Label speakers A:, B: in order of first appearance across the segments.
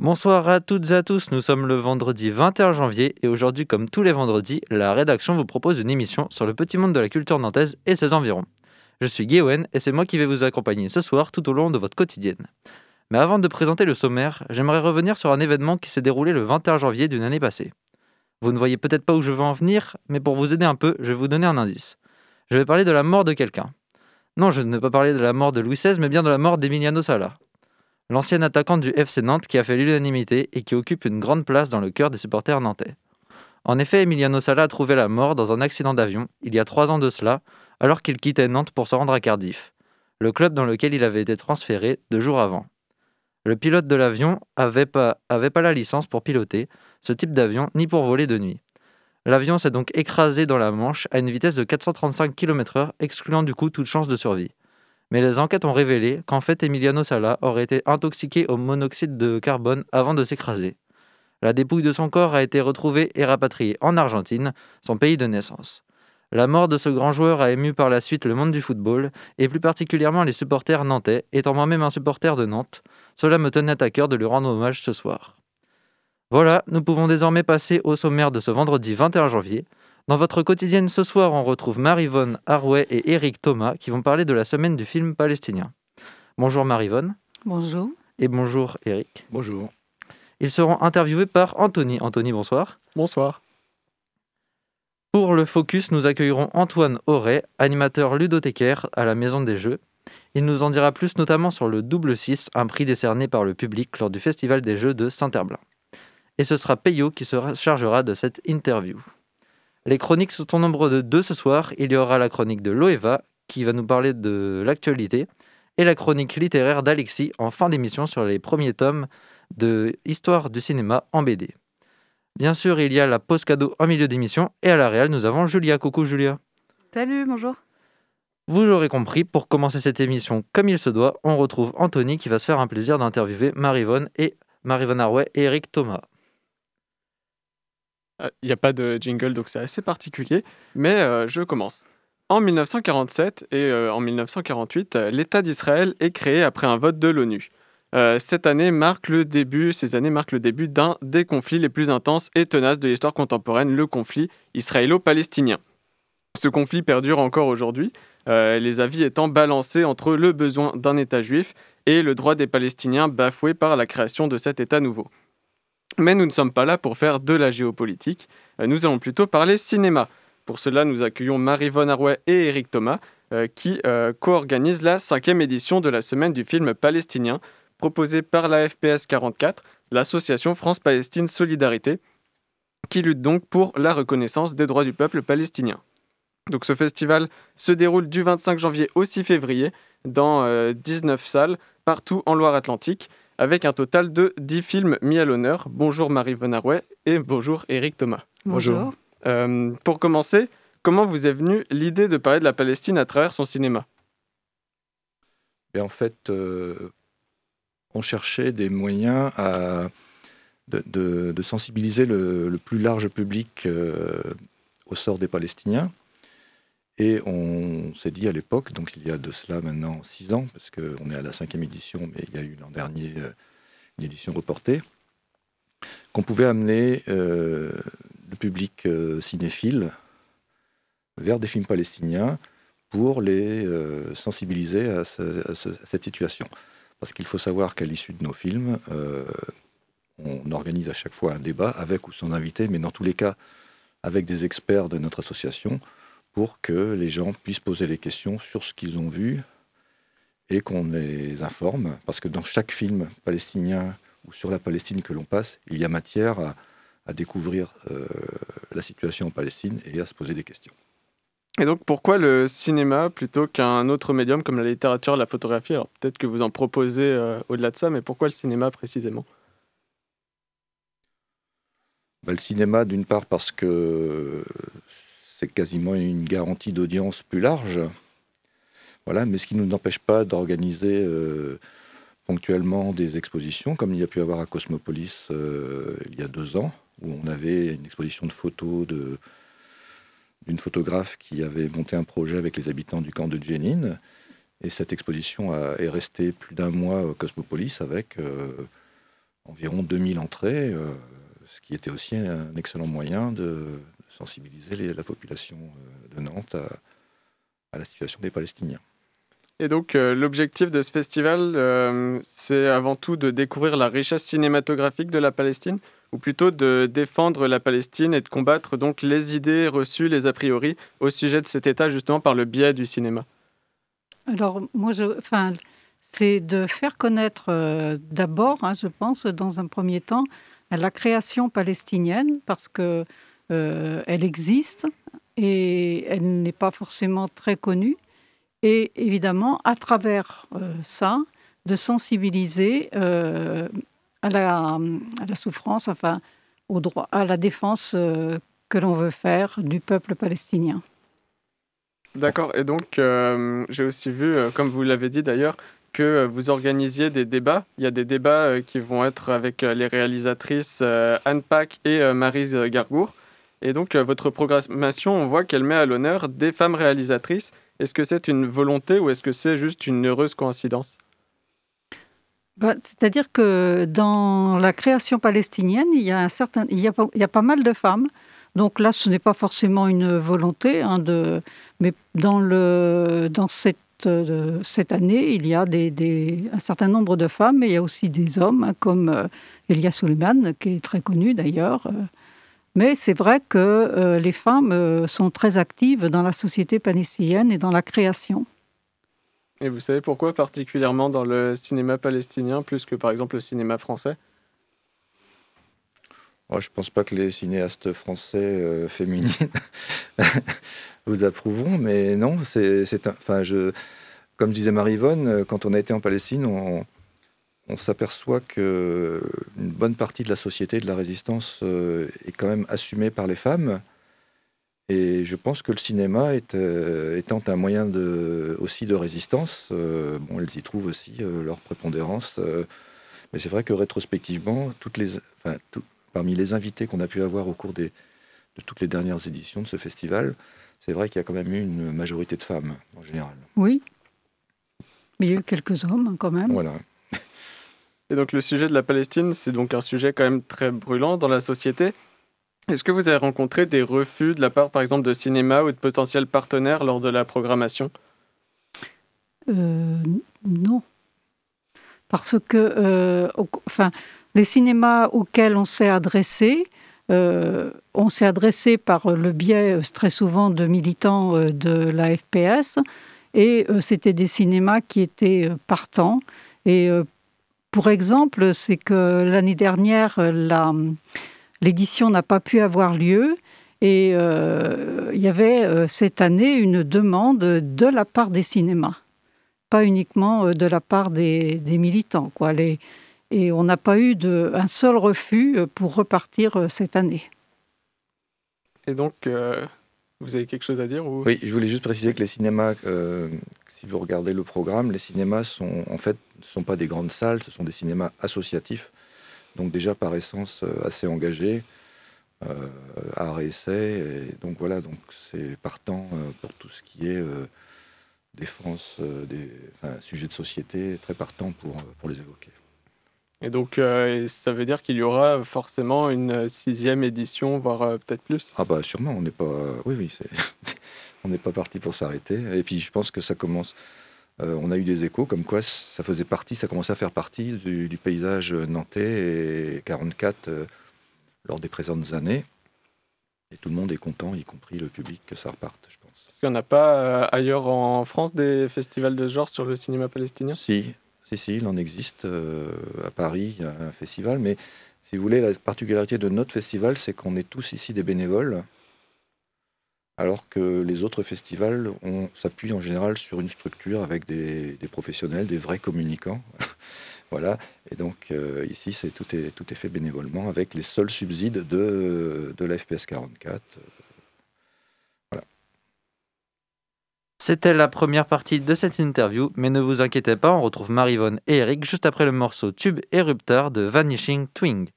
A: Bonsoir à toutes et à tous, nous sommes le vendredi 21 janvier et aujourd'hui comme tous les vendredis, la rédaction vous propose une émission sur le petit monde de la culture nantaise et ses environs. Je suis Guéwen et c'est moi qui vais vous accompagner ce soir tout au long de votre quotidienne. Mais avant de présenter le sommaire, j'aimerais revenir sur un événement qui s'est déroulé le 21 janvier d'une année passée. Vous ne voyez peut-être pas où je veux en venir, mais pour vous aider un peu, je vais vous donner un indice. Je vais parler de la mort de quelqu'un. Non, je ne vais pas parler de la mort de Louis XVI, mais bien de la mort d'Emiliano Sala l'ancien attaquant du FC Nantes qui a fait l'unanimité et qui occupe une grande place dans le cœur des supporters nantais. En effet, Emiliano Sala a trouvé la mort dans un accident d'avion, il y a trois ans de cela, alors qu'il quittait Nantes pour se rendre à Cardiff, le club dans lequel il avait été transféré deux jours avant. Le pilote de l'avion n'avait avait pas la licence pour piloter ce type d'avion ni pour voler de nuit. L'avion s'est donc écrasé dans la Manche à une vitesse de 435 km/h, excluant du coup toute chance de survie mais les enquêtes ont révélé qu'en fait Emiliano Sala aurait été intoxiqué au monoxyde de carbone avant de s'écraser. La dépouille de son corps a été retrouvée et rapatriée en Argentine, son pays de naissance. La mort de ce grand joueur a ému par la suite le monde du football, et plus particulièrement les supporters nantais, étant moi-même un supporter de Nantes, cela me tenait à cœur de lui rendre hommage ce soir. Voilà, nous pouvons désormais passer au sommaire de ce vendredi 21 janvier, dans votre quotidienne ce soir, on retrouve Marivonne Arouet et Eric Thomas qui vont parler de la semaine du film palestinien. Bonjour Marivonne.
B: Bonjour.
A: Et bonjour Eric.
C: Bonjour.
A: Ils seront interviewés par Anthony. Anthony, bonsoir.
D: Bonsoir.
A: Pour le focus, nous accueillerons Antoine Auret, animateur ludothécaire à la Maison des Jeux. Il nous en dira plus notamment sur le Double 6, un prix décerné par le public lors du Festival des Jeux de Saint-Herblain. Et ce sera Peyo qui se chargera de cette interview. Les chroniques sont au nombre de deux ce soir. Il y aura la chronique de Loeva qui va nous parler de l'actualité et la chronique littéraire d'Alexis en fin d'émission sur les premiers tomes de Histoire du cinéma en BD. Bien sûr, il y a la pause cadeau en milieu d'émission et à la réelle, nous avons Julia. Coucou Julia.
B: Salut, bonjour.
A: Vous l'aurez compris, pour commencer cette émission comme il se doit, on retrouve Anthony qui va se faire un plaisir d'interviewer Marivonne et Marivonne Arouet et Eric Thomas.
D: Il n'y a pas de jingle, donc c'est assez particulier, mais euh, je commence. En 1947 et euh, en 1948, euh, l'État d'Israël est créé après un vote de l'ONU. cette année marque le début, ces années marquent le début d'un des conflits les plus intenses et tenaces de l'histoire contemporaine, le conflit israélo-palestinien. Ce conflit perdure encore aujourd'hui, les avis étant balancés entre le besoin d'un État juif et le droit des Palestiniens bafoué par la création de cet État nouveau. Mais nous ne sommes pas là pour faire de la géopolitique, euh, nous allons plutôt parler cinéma. Pour cela, nous accueillons Marie-Vonne Arouet et Eric Thomas, euh, qui euh, co-organisent la cinquième édition de la semaine du film palestinien, proposée par la FPS 44, l'association France-Palestine Solidarité, qui lutte donc pour la reconnaissance des droits du peuple palestinien. Donc ce festival se déroule du 25 janvier au 6 février dans 19 salles partout en Loire-Atlantique avec un total de 10 films mis à l'honneur. Bonjour Marie Venarouet et bonjour Eric Thomas.
B: Bonjour.
D: Euh, pour commencer, comment vous est venue l'idée de parler de la Palestine à travers son cinéma?
C: Et En fait, euh, on cherchait des moyens à, de, sensibiliser le, plus large public euh, au sort des Palestiniens. Et on s'est dit à l'époque, donc il y a de cela maintenant six ans, parce qu'on est à la cinquième édition, mais il y a eu l'an dernier euh, une édition reportée, qu'on pouvait amener euh, le public euh, cinéphile vers des films palestiniens pour les sensibiliser à, cette situation. Parce qu'il faut savoir qu'à l'issue de nos films, on organise à chaque fois un débat avec ou sans invité, mais dans tous les cas avec des experts de notre association pour que les gens puissent poser des questions sur ce qu'ils ont vu et qu'on les informe, parce que dans chaque film palestinien ou sur la Palestine que l'on passe, il y a matière à, découvrir euh, la situation en Palestine et à se poser des questions.
D: Et donc pourquoi le cinéma plutôt qu'un autre médium comme la littérature, la photographie? Alors peut-être que vous en proposez euh, au-delà de ça, mais pourquoi le cinéma précisément?
C: Bah, Le cinéma d'une part parce que c'est quasiment une garantie d'audience plus large. Voilà, mais ce qui ne nous empêche pas d'organiser euh, ponctuellement des expositions, comme il y a pu avoir à Cosmopolis euh, il y a deux ans, où on avait une exposition de photos d'une photographe qui avait monté un projet avec les habitants du camp de Jenin. Et cette exposition est restée plus d'un mois au Cosmopolis avec euh, environ 2000 entrées, ce qui était aussi un excellent moyen de sensibiliser la population de Nantes à la situation des Palestiniens.
D: Et donc, euh, l'objectif de ce festival, euh, c'est avant tout de découvrir la richesse cinématographique de la Palestine, ou plutôt de défendre la Palestine et de combattre donc les idées reçues, les a priori, au sujet de cet État, justement par le biais du cinéma.
B: Alors, moi, je, enfin, c'est de faire connaître euh, d'abord, hein, je pense, dans un premier temps, la création palestinienne, parce que elle existe et elle n'est pas forcément très connue et évidemment, à travers euh, ça, de sensibiliser euh, à, la, à, la, souffrance, enfin, au droit, à la défense euh, que l'on veut faire du peuple palestinien.
D: D'accord. Et donc, j'ai aussi vu, comme vous l'avez dit d'ailleurs, que vous organisiez des débats. Il y a des débats qui vont être avec les réalisatrices Anne Pack et Marise Gargour. Et donc, votre programmation, on voit qu'elle met à l'honneur des femmes réalisatrices est-ce que c'est une volonté ou est-ce que c'est juste une heureuse coïncidence?
B: Bah, C'est-à-dire que dans la création palestinienne, il y a, un certain, il y a, pas mal de femmes. Donc là, ce n'est pas forcément une volonté, hein, mais dans, euh, cette année, il y a un certain nombre de femmes, mais il y a aussi des hommes, hein, comme euh, Elia Suleiman, qui est très connu d'ailleurs. Euh, mais c'est vrai que euh, les femmes euh, sont très actives dans la société palestinienne et dans la création.
D: Et vous savez pourquoi particulièrement dans le cinéma palestinien plus que par exemple le cinéma français?
C: Oh, Je ne pense pas que les cinéastes français euh, féminines vous approuvons, mais non, c'est, enfin, je, comme disait Marie-Yvonne, quand on a été en Palestine, on, on s'aperçoit que une bonne partie de la société de la résistance euh, est quand même assumée par les femmes. Et je pense que le cinéma est, euh, étant un moyen de, aussi de résistance, euh, bon, elles y trouvent aussi leur prépondérance. mais c'est vrai que rétrospectivement, toutes les, parmi les invités qu'on a pu avoir au cours des, de toutes les dernières éditions de ce festival, c'est vrai qu'il y a quand même eu une majorité de femmes en général.
B: Oui, mais il y a eu quelques hommes quand même.
C: Voilà.
D: Et donc le sujet de la Palestine, c'est donc un sujet quand même très brûlant dans la société. Est-ce que vous avez rencontré des refus de la part, par exemple, de cinéma ou de potentiels partenaires lors de la programmation?
B: Euh, Non. Parce que euh, enfin, les cinémas auxquels on s'est adressé, euh, on s'est adressé par le biais très souvent de militants de la FPS, et c'était des cinémas qui étaient partants. Et pour exemple, c'est que l'année dernière, l'édition n'a pas pu avoir lieu. Et euh, il y avait euh, cette année une demande de la part des cinémas, pas uniquement euh, de la part des, militants. Quoi. et on n'a pas eu de, un seul refus pour repartir cette année.
D: Et donc, vous avez quelque chose à dire
C: Oui, je voulais juste préciser que les cinémas si vous regardez le programme, les cinémas sont en fait ne sont pas des grandes salles, ce sont des cinémas associatifs, donc déjà par essence euh, assez engagés, euh, art essai, et donc voilà, donc c'est partant euh, pour tout ce qui est euh, défense des sujets de société, très partant pour, pour les évoquer.
D: Et donc, ça veut dire qu'il y aura forcément une sixième édition, voire peut-être plus
C: Ah bah sûrement, on n'est pas... Oui, oui, on n'est pas parti pour s'arrêter. Et puis je pense que ça commence. Euh, on a eu des échos comme quoi ça faisait partie, ça commençait à faire partie du, paysage nantais et 44 euh, lors des présentes années. Et tout le monde est content, y compris le public, que ça reparte, je pense.
D: Parce qu'il n'y en a pas euh, ailleurs en France des festivals de genre sur le cinéma palestinien?
C: Si, si, si, il en existe. à Paris, il y a un festival. Mais si vous voulez, la particularité de notre festival, c'est qu'on est tous ici des bénévoles alors que les autres festivals s'appuient en général sur une structure avec des, professionnels, des vrais communicants. voilà. Et donc euh, ici, c'est tout, est, tout est fait bénévolement avec les seuls subsides de, de la FPS 44. Voilà.
A: C'était la première partie de cette interview, mais ne vous inquiétez pas, on retrouve Marivonne et Eric juste après le morceau Tube Érupteur de Vanishing Twing.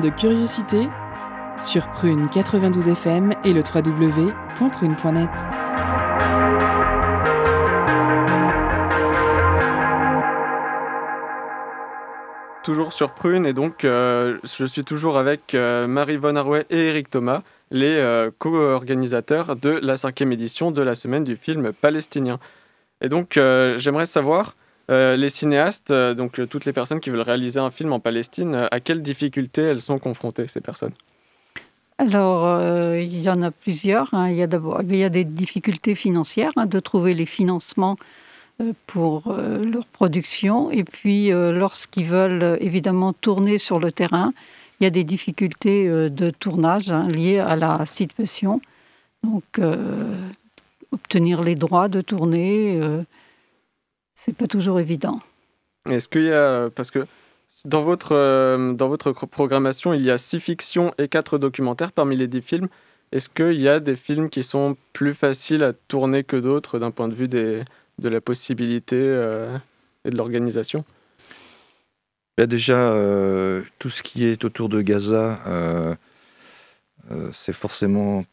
E: De curiosité sur Prune 92 FM et le www.prune.net.
D: Toujours sur Prune et donc euh, je suis toujours avec euh, Marie Von Arway et Eric Thomas, les euh, co-organisateurs de la cinquième édition de la semaine du film palestinien. Et donc j'aimerais savoir les cinéastes, donc toutes les personnes qui veulent réaliser un film en Palestine, à quelles difficultés elles sont confrontées ces personnes?
B: Alors, euh, il y en a plusieurs. Hein. Il y a d'abord il y a des difficultés financières hein, de trouver les financements euh, pour euh, leur production. Et puis, lorsqu'ils veulent évidemment tourner sur le terrain, il y a des difficultés de tournage hein, liées à la situation. Donc, obtenir les droits de tourner, c'est pas toujours évident.
D: Est-ce qu'il y a parce que dans votre, euh, dans votre programmation, il y a six fictions et quatre documentaires parmi les dix films. Est-ce qu'il y a des films qui sont plus faciles à tourner que d'autres d'un point de vue des, de la possibilité euh, et de l'organisation?
C: Bah, Déjà, euh, tout ce qui est autour de Gaza, c'est forcément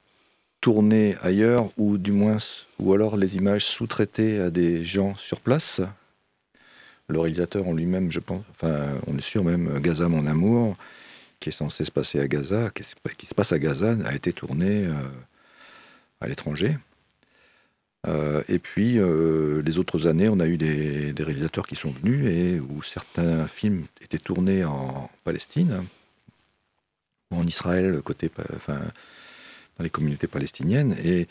C: tourné ailleurs, ou du moins, ou alors les images sous-traitées à des gens sur place, le réalisateur en lui-même, je pense, enfin, on est sûr même, Gaza, mon amour, qui est censé se passer à Gaza, qui, se passe à Gaza, a été tourné euh, à l'étranger. Euh, et puis, euh, les autres années, on a eu des, réalisateurs qui sont venus et où certains films étaient tournés en Palestine, en Israël, côté, enfin, dans les communautés palestiniennes. Et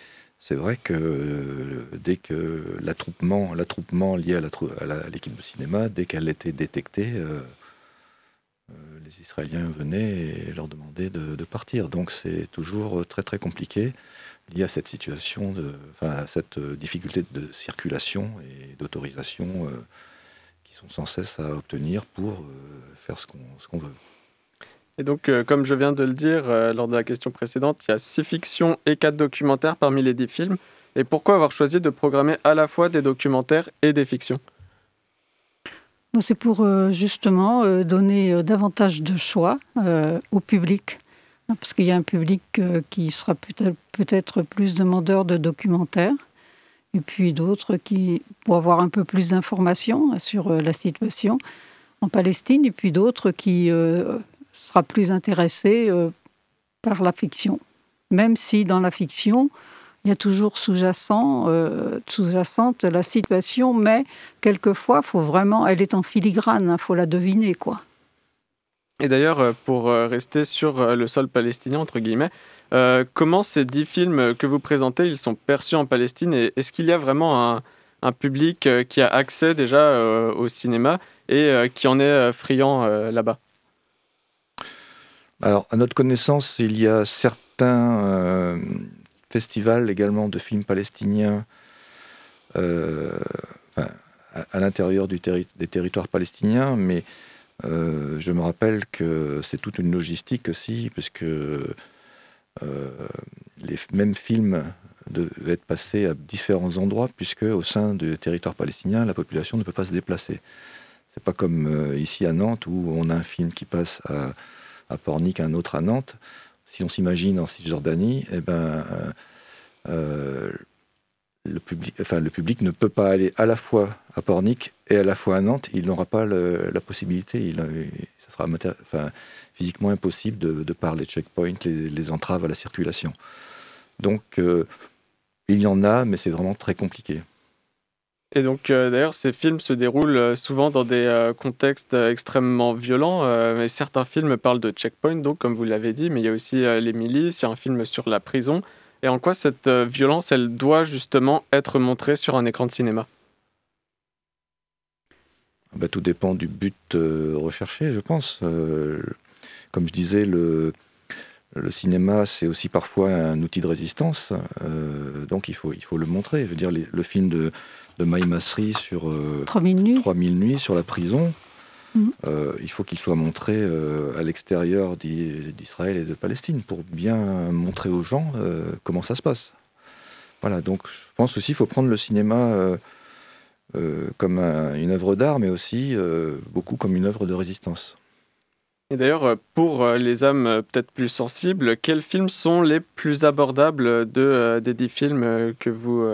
C: c'est vrai que euh, dès que l'attroupement, l'attroupement lié à l'équipe de cinéma, dès qu'elle était détectée, euh, euh, les Israéliens venaient et leur demandaient de, partir. Donc c'est toujours très très compliqué lié à cette situation, de, enfin, à cette difficulté de circulation et d'autorisation qui sont sans cesse à obtenir pour faire ce qu'on veut.
D: Et donc, euh, comme je viens de le dire euh, lors de la question précédente, il y a six fictions et quatre documentaires parmi les dix films. Et pourquoi avoir choisi de programmer à la fois des documentaires et des fictions?
B: C'est pour euh, justement donner davantage de choix au public. Hein, parce qu'il y a un public qui sera peut-être plus demandeur de documentaires, et puis d'autres qui, pour avoir un peu plus d'informations sur la situation en Palestine, et puis d'autres qui sera plus intéressé euh, par la fiction. Même si dans la fiction, il y a toujours sous-jacent, euh, sous-jacente la situation, mais quelquefois, faut vraiment, elle est en filigrane, il hein, faut la deviner, quoi.
D: Et d'ailleurs, euh, pour rester sur le sol palestinien, entre guillemets, comment ces dix films que vous présentez, ils sont perçus en Palestine et est-ce qu'il y a vraiment un, un public qui a accès déjà au cinéma et qui en est friand là-bas?
C: Alors, à notre connaissance, il y a certains euh, festivals également de films palestiniens euh, à, l'intérieur des territoires palestiniens, mais euh, je me rappelle que c'est toute une logistique aussi, puisque les mêmes films devaient être passés à différents endroits, puisque au sein du territoire palestinien, la population ne peut pas se déplacer. C'est pas comme ici à Nantes où on a un film qui passe à à Pornic, un autre à Nantes. Si on s'imagine en Cisjordanie, eh ben, euh, euh, le, public, enfin, le public ne peut pas aller à la fois à Pornic et à la fois à Nantes. Il n'aura pas la possibilité. Il, ça sera enfin, physiquement impossible de, de par les checkpoints, les, entraves à la circulation. Donc, euh, il y en a, mais c'est vraiment très compliqué.
D: Et donc, euh, d'ailleurs, ces films se déroulent euh, souvent dans des euh, contextes extrêmement violents. mais certains films parlent de checkpoint, donc, comme vous l'avez dit, mais il y a aussi les milices, il y a un film sur la prison. Et en quoi cette violence, elle doit justement être montrée sur un écran de cinéma?
C: Ah bah, Tout dépend du but recherché, je pense. comme je disais, le, cinéma, c'est aussi parfois un outil de résistance. donc, il faut, il faut le montrer. Je veux dire, le film de de Maï Masri sur
B: euh, 3000 nuits.
C: nuits sur la prison. Mhm. Euh, il faut qu'il soit montré euh, à l'extérieur d'Israël et de Palestine pour bien montrer aux gens euh, comment ça se passe. Voilà, donc je pense aussi qu'il faut prendre le cinéma comme une œuvre d'art, mais aussi beaucoup comme une œuvre de résistance.
D: Et d'ailleurs, pour les âmes peut-être plus sensibles, quels films sont les plus abordables de, des dix films que vous,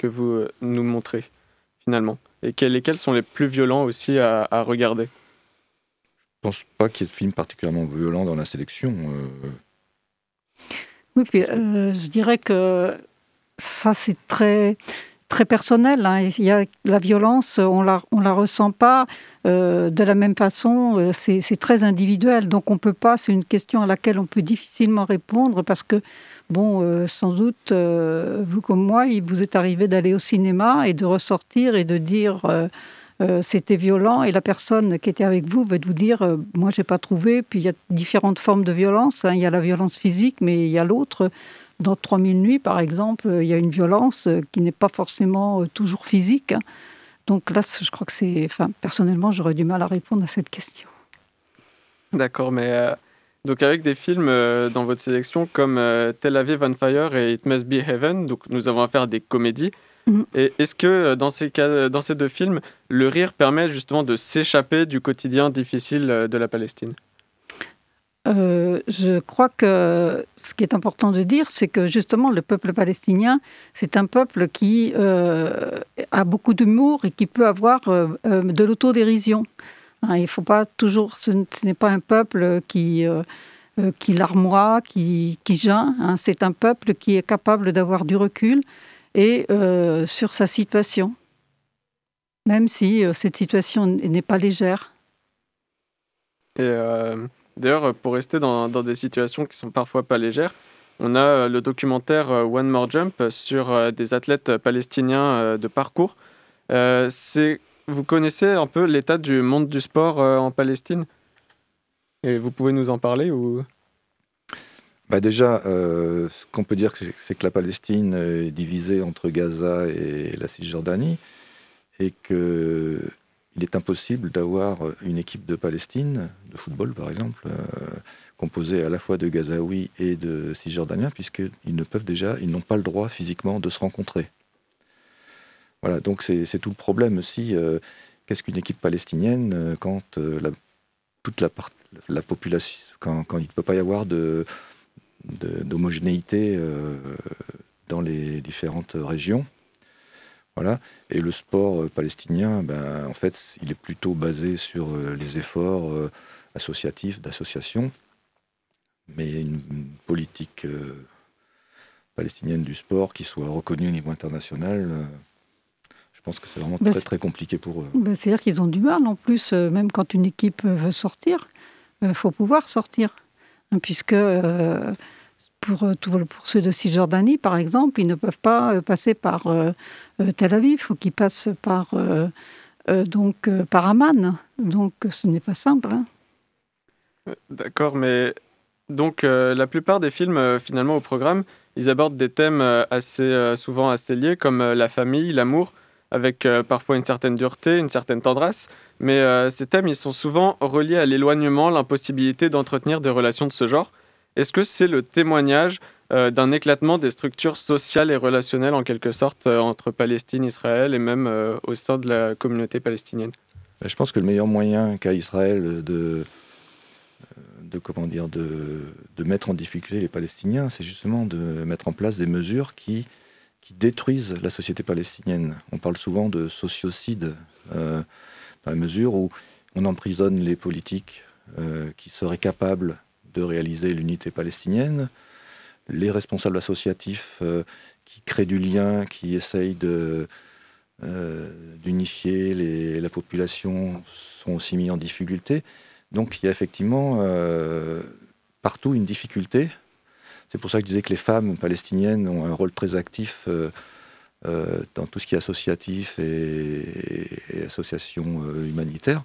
D: que vous nous montrez finalement? Et quels, lesquels sont les plus violents aussi à, regarder?
C: Je ne pense pas qu'il y ait de films particulièrement violents dans la sélection.
B: Oui, puis je dirais que ça, c'est très, très personnel. Hein. Il y a la violence, on la, on la ressent pas euh, de la même façon. Euh, c'est, très individuel, donc on peut pas. C'est une question à laquelle on peut difficilement répondre parce que, bon, euh, sans doute, vous comme moi, il vous est arrivé d'aller au cinéma et de ressortir et de dire. c'était violent et la personne qui était avec vous va vous dire moi j'ai pas trouvé puis il y a différentes formes de violence hein. il y a la violence physique mais il y a l'autre dans 3000 nuits, par exemple, il y a une violence qui n'est pas forcément euh, toujours physique. Donc là, je crois que c'est... Enfin, personnellement, j'aurais du mal à répondre à cette question.
D: D'accord, mais euh, donc avec des films euh, dans votre sélection comme Tel Aviv on Fire et It Must Be Heaven, donc nous avons affaire à des comédies. Mhm. Et est-ce que dans ces, cas, dans ces deux films, le rire permet justement de s'échapper du quotidien difficile de la Palestine?
B: Euh, je crois que ce qui est important de dire, c'est que justement le peuple palestinien, c'est un peuple qui euh, a beaucoup d'humour et qui peut avoir euh, de l'autodérision. Hein, il faut pas toujours, ce n'est pas un peuple qui qui larmoie, qui, qui hein, c'est un peuple qui est capable d'avoir du recul et sur sa situation, même si cette situation n'est pas légère.
D: Et D'ailleurs, pour rester dans, des situations qui sont parfois pas légères, on a euh, le documentaire euh, One More Jump sur euh, des athlètes palestiniens de parcours. Vous connaissez un peu l'état du monde du sport en Palestine? Et vous pouvez nous en parler ou?
C: Bah déjà, ce qu'on peut dire, c'est que la Palestine est divisée entre Gaza et la Cisjordanie, et que il est impossible d'avoir une équipe de Palestine, de football par exemple, euh, composée à la fois de Gazaouis et de Cisjordaniens, puisqu'ils ne peuvent déjà, ils n'ont pas le droit physiquement de se rencontrer. Voilà, donc c'est tout le problème aussi. Euh, qu'est-ce qu'une équipe palestinienne euh, quand la, toute la, la population, quand, il ne peut pas y avoir d'homogénéité dans les différentes régions voilà. Et le sport euh, palestinien, ben, en fait, il est plutôt basé sur euh, les efforts euh, associatifs, d'association, mais une, politique palestinienne du sport qui soit reconnue au niveau international, je pense que c'est vraiment ben, très très compliqué pour eux.
B: Ben, c'est-à-dire qu'ils ont du mal en plus, même quand une équipe veut sortir, il faut pouvoir sortir, hein, puisque pour, euh, pour ceux de Cisjordanie, par exemple, ils ne peuvent pas euh, passer par euh, Tel Aviv, il faut qu'ils passent par, donc, par Amman. Donc ce n'est pas simple. Hein.
D: D'accord, mais donc la plupart des films finalement au programme, ils abordent des thèmes assez souvent assez liés comme la famille, l'amour, avec parfois une certaine dureté, une certaine tendresse. Mais ces thèmes, ils sont souvent reliés à l'éloignement, l'impossibilité d'entretenir des relations de ce genre. Est-ce que c'est le témoignage euh, d'un éclatement des structures sociales et relationnelles en quelque sorte euh, entre Palestine, Israël et même euh, au sein de la communauté palestinienne?
C: Ben, Je pense que le meilleur moyen qu'a Israël de, de, comment dire, de, de, mettre en difficulté les Palestiniens, c'est justement de mettre en place des mesures qui, qui détruisent la société palestinienne. On parle souvent de sociocide dans la mesure où on emprisonne les politiques qui seraient capables de réaliser l'unité palestinienne, les responsables associatifs euh, qui créent du lien, qui essayent de, euh, d'unifier la population sont aussi mis en difficulté. Donc il y a effectivement euh, partout une difficulté. C'est pour ça que je disais que les femmes palestiniennes ont un rôle très actif dans tout ce qui est associatif et, et association humanitaire.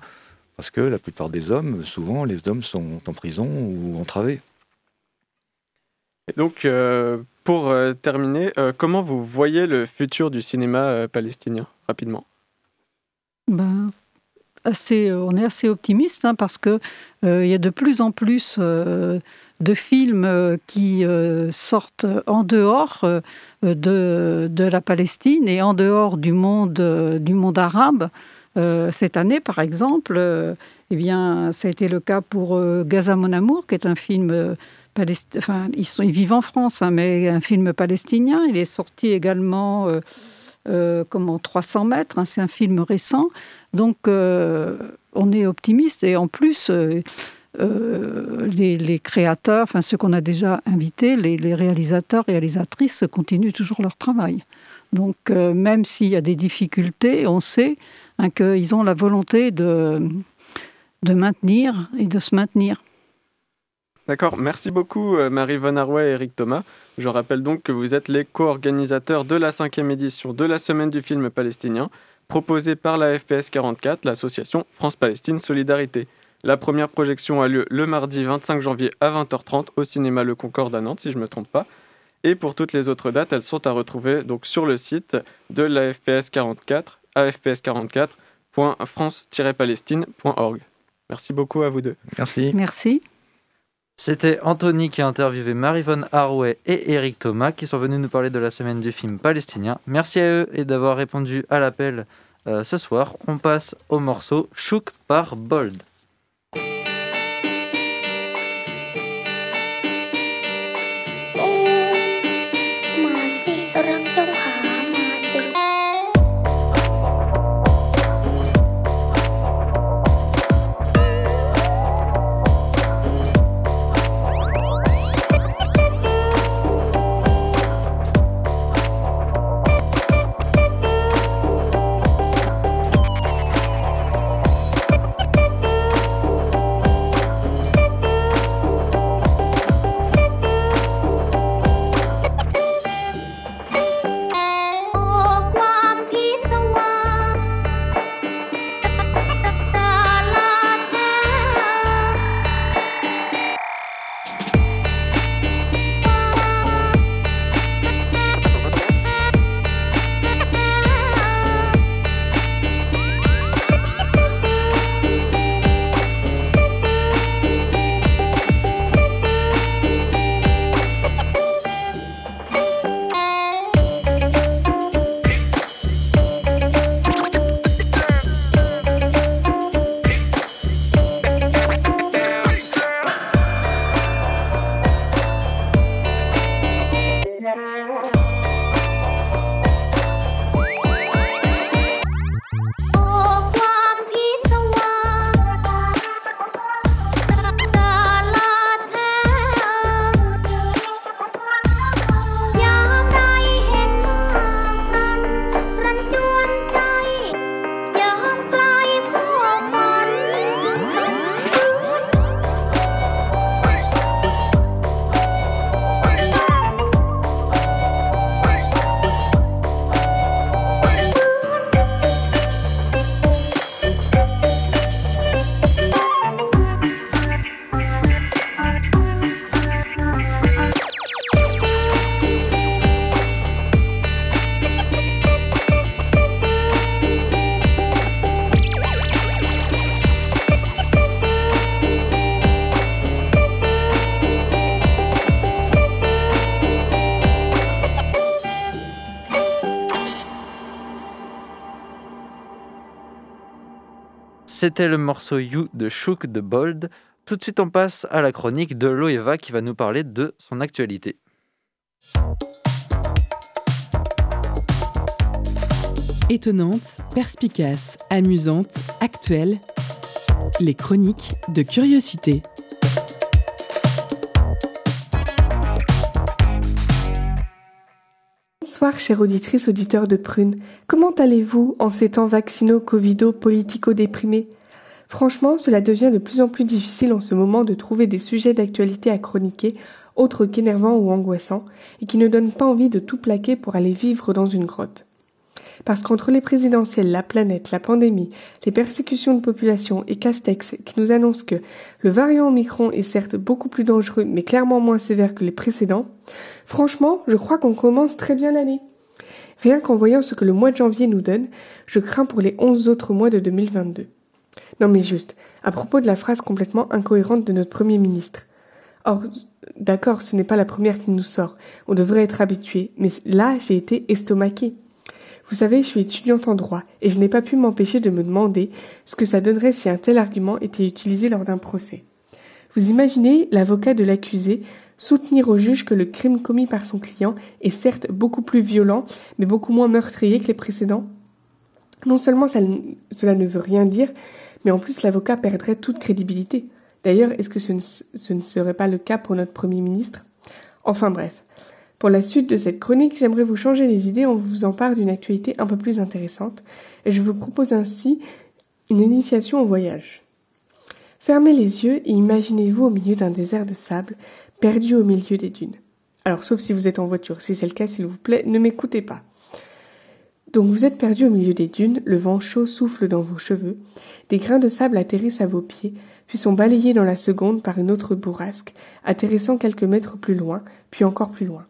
C: Parce que la plupart des hommes, souvent, les hommes sont en prison ou entravés.
D: Et donc, euh, pour euh, terminer, euh, comment vous voyez le futur du cinéma palestinien, rapidement?
B: Ben, assez, On est assez optimiste, hein, parce qu'il il y a de plus en plus de films qui sortent en dehors de, la Palestine et en dehors du monde, arabe. cette année, par exemple, eh bien, ça a été le cas pour Gaza Mon Amour, qui est un film Enfin, ils, sont, ils, vivent en France, hein, mais un film palestinien. Il est sorti également euh, euh, comme en 300 mètres. Hein, c'est un film récent. Donc, euh, on est optimiste. Et en plus, les, créateurs, enfin ceux qu'on a déjà invités, les, réalisateurs, réalisatrices continuent toujours leur travail. Donc, même s'il y a des difficultés, on sait hein, qu'ils ont la volonté de, de maintenir et de se maintenir.
D: D'accord, merci beaucoup euh, Marie Von Arouet et Eric Thomas. Je rappelle donc que vous êtes les co-organisateurs de la cinquième édition de la Semaine du film palestinien, proposée par la FPS 44, l'association France-Palestine Solidarité. La première projection a lieu le mardi 25 janvier à 20h30 au cinéma Le Concorde à Nantes, si je ne me trompe pas. Et pour toutes les autres dates, elles sont à retrouver donc sur le site de l'AFPS 44, afps44.france-palestine.org. Merci beaucoup à vous deux.
C: Merci.
B: Merci.
A: C'était Anthony qui a interviewé Marivonne Harouet et Eric Thomas qui sont venus nous parler de la semaine du film palestinien. Merci à eux et d'avoir répondu à l'appel euh, ce soir. On passe au morceau Chouk par Bold. C'était le morceau You de Shook de Bold. Tout de suite, on passe à la chronique de Loeva qui va nous parler de son actualité.
E: Étonnante, perspicace, amusante, actuelle, les chroniques de curiosité.
F: Bonsoir, chère auditrice, auditeur de Prune. Comment allez-vous en ces temps vaccinaux, covido, politico-déprimés? Franchement, cela devient de plus en plus difficile en ce moment de trouver des sujets d'actualité à chroniquer, autres qu'énervants ou angoissants, et qui ne donnent pas envie de tout plaquer pour aller vivre dans une grotte. Parce qu'entre les présidentielles, la planète, la pandémie, les persécutions de population et Castex qui nous annoncent que le variant Omicron est certes beaucoup plus dangereux mais clairement moins sévère que les précédents, franchement, je crois qu'on commence très bien l'année. Rien qu'en voyant ce que le mois de janvier nous donne, je crains pour les 11 autres mois de 2022. Non mais juste, à propos de la phrase complètement incohérente de notre Premier ministre. Or, d'accord, ce n'est pas la première qui nous sort, on devrait être habitué, mais là j'ai été estomaqué. Vous savez, je suis étudiante en droit, et je n'ai pas pu m'empêcher de me demander ce que ça donnerait si un tel argument était utilisé lors d'un procès. Vous imaginez l'avocat de l'accusé soutenir au juge que le crime commis par son client est certes beaucoup plus violent, mais beaucoup moins meurtrier que les précédents Non seulement cela ne veut rien dire, mais en plus l'avocat perdrait toute crédibilité. D'ailleurs, est-ce que ce ne, ce ne serait pas le cas pour notre Premier ministre? Enfin bref. Pour la suite de cette chronique, j'aimerais vous changer les idées en vous en parle d'une actualité un peu plus intéressante, et je vous propose ainsi une initiation au voyage. Fermez les yeux et imaginez-vous au milieu d'un désert de sable, perdu au milieu des dunes. Alors, sauf si vous êtes en voiture, si c'est le cas, s'il vous plaît, ne m'écoutez pas. Donc vous êtes perdu au milieu des dunes, le vent chaud souffle dans vos cheveux, des grains de sable atterrissent à vos pieds, puis sont balayés dans la seconde par une autre bourrasque, atterrissant quelques mètres plus loin, puis encore plus loin.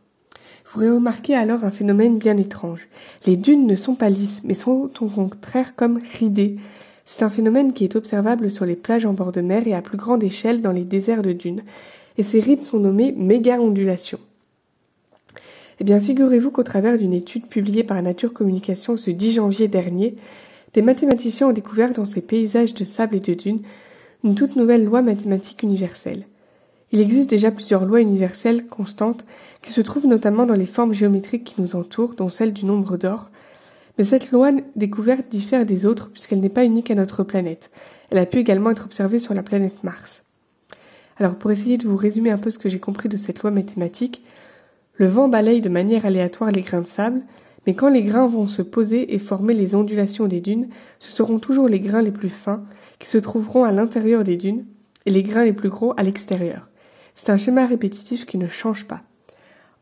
F: Vous remarquez alors un phénomène bien étrange. Les dunes ne sont pas lisses, mais sont au contraire comme ridées, c'est un phénomène qui est observable sur les plages en bord de mer et à plus grande échelle dans les déserts de dunes, et ces rites sont nommés méga-ondulations. Eh bien, figurez-vous qu'au travers d'une étude publiée par Nature Communication ce 10 janvier dernier, des mathématiciens ont découvert dans ces paysages de sable et de dunes une toute nouvelle loi mathématique universelle. Il existe déjà plusieurs lois universelles constantes qui se trouvent notamment dans les formes géométriques qui nous entourent, dont celle du nombre d'or, mais cette loi découverte diffère des autres puisqu'elle n'est pas unique à notre planète. Elle a pu également être observée sur la planète Mars. Alors pour essayer de vous résumer un peu ce que j'ai compris de cette loi mathématique, le vent balaye de manière aléatoire les grains de sable, mais quand les grains vont se poser et former les ondulations des dunes, ce seront toujours les grains les plus fins qui se trouveront à l'intérieur des dunes et les grains les plus gros à l'extérieur. C'est un schéma répétitif qui ne change pas.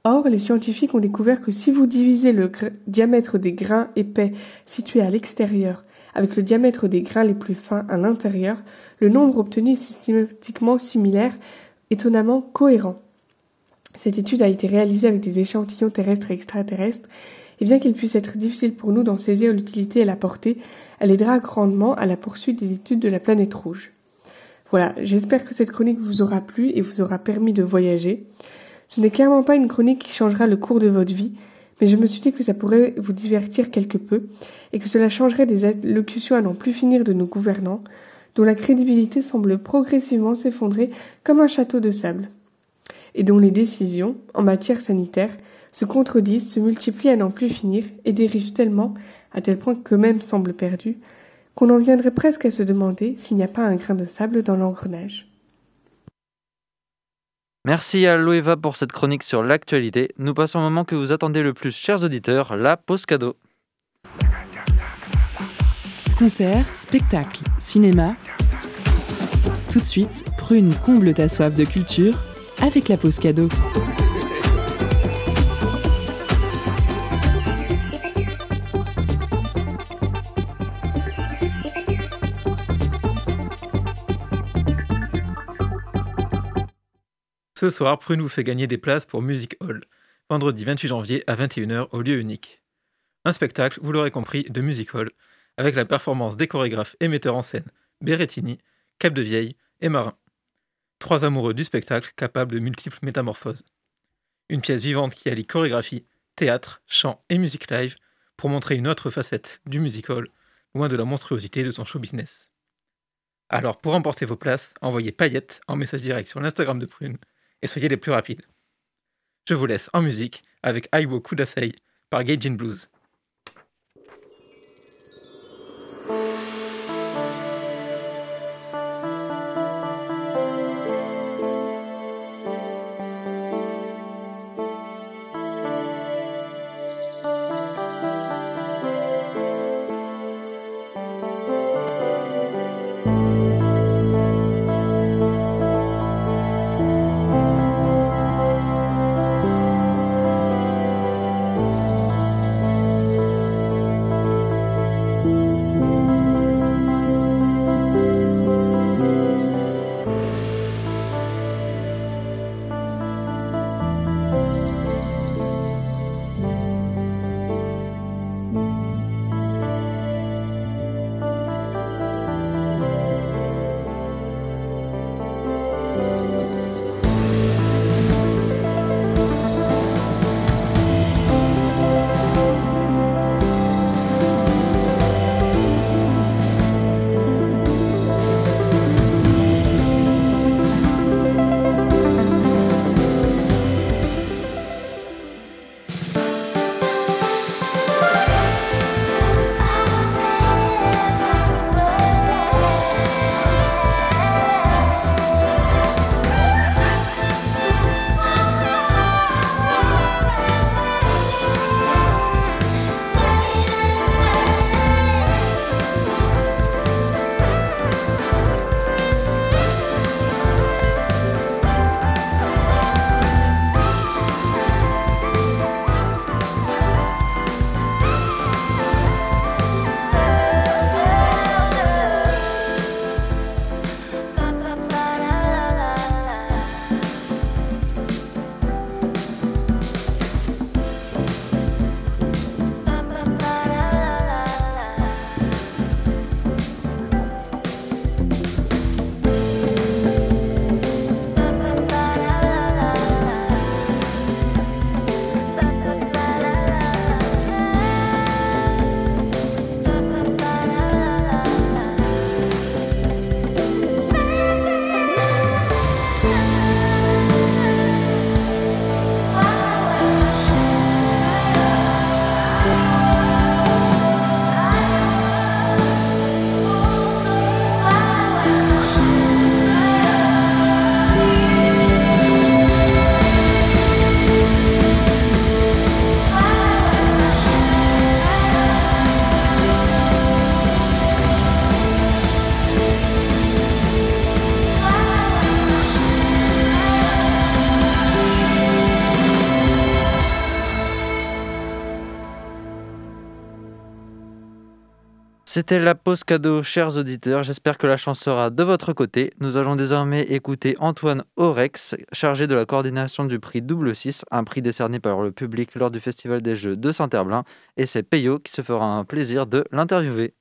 F: Or, les scientifiques ont découvert que si vous divisez le diamètre des grains épais situés à l'extérieur avec le diamètre des grains les plus fins à l'intérieur, le nombre obtenu est systématiquement similaire, étonnamment cohérent. Cette étude a été réalisée avec des échantillons terrestres et extraterrestres, et bien qu'il puisse être difficile pour nous d'en saisir l'utilité et la portée, elle aidera grandement à la poursuite des études de la planète rouge. Voilà, j'espère que cette chronique vous aura plu et vous aura permis de voyager. Ce n'est clairement pas une chronique qui changera le cours de votre vie, mais je me suis dit que ça pourrait vous divertir quelque peu, et que cela changerait des allocutions à n'en plus finir de nos gouvernants, dont la crédibilité semble progressivement s'effondrer comme un château de sable, et dont les décisions, en matière sanitaire, se contredisent, se multiplient à n'en plus finir, et dérivent tellement, à tel point qu'eux-mêmes semblent perdus, qu'on en viendrait presque à se demander s'il n'y a pas un grain de sable dans l'engrenage.
A: Merci à Loeva pour cette chronique sur l'actualité. Nous passons au moment que vous attendez le plus, chers auditeurs, la pause cadeau.
E: Concert, spectacle, cinéma. Tout de suite, prune comble ta soif de culture avec la pause cadeau.
G: Ce soir, Prune vous fait gagner des places pour Music Hall, vendredi 28 janvier à 21h au lieu unique. Un spectacle, vous l'aurez compris, de Music Hall, avec la performance des chorégraphes et metteurs en scène Berettini, Cap de Vieille et Marin. Trois amoureux du spectacle capables de multiples métamorphoses. Une pièce vivante qui allie chorégraphie, théâtre, chant et musique live pour montrer une autre facette du music hall, loin de la monstruosité de son show business. Alors pour emporter vos places, envoyez paillettes en message direct sur l'Instagram de Prune et soyez les plus rapides. Je vous laisse en musique avec Aiwo Kudasei par Gaijin Blues.
A: C'était la pause cadeau, chers auditeurs. J'espère que la chance sera de votre côté. Nous allons désormais écouter Antoine Orex, chargé de la coordination du prix Double 6, un prix décerné par le public lors du Festival des Jeux de Saint-Herblain. Et c'est Peyo qui se fera un plaisir de l'interviewer.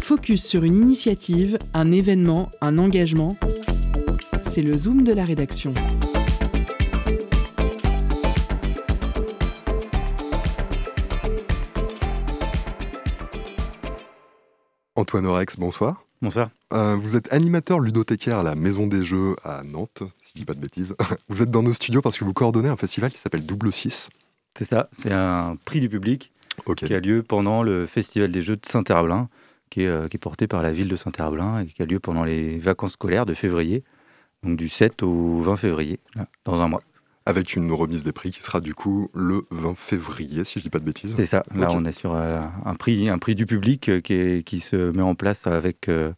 E: Focus sur une initiative, un événement, un engagement. C'est le Zoom de la rédaction.
H: Antoine Orex, bonsoir.
I: Bonsoir.
H: Euh, vous êtes animateur ludothécaire à la Maison des Jeux à Nantes, si je dis pas de bêtises. Vous êtes dans nos studios parce que vous coordonnez un festival qui s'appelle Double 6.
I: C'est ça, c'est un prix du public qui a lieu pendant le Festival des Jeux de Saint-Herblain, qui est, euh, qui est porté par la ville de Saint-Herblain et qui a lieu pendant les vacances scolaires de février, donc du 7 au 20 février, là, dans un mois.
H: Avec une remise des prix qui sera du coup le 20 février, si je dis pas de bêtises.
I: C'est ça, là on est sur euh, un, prix, un prix du public euh, qui, est- qui se met en place avec, euh,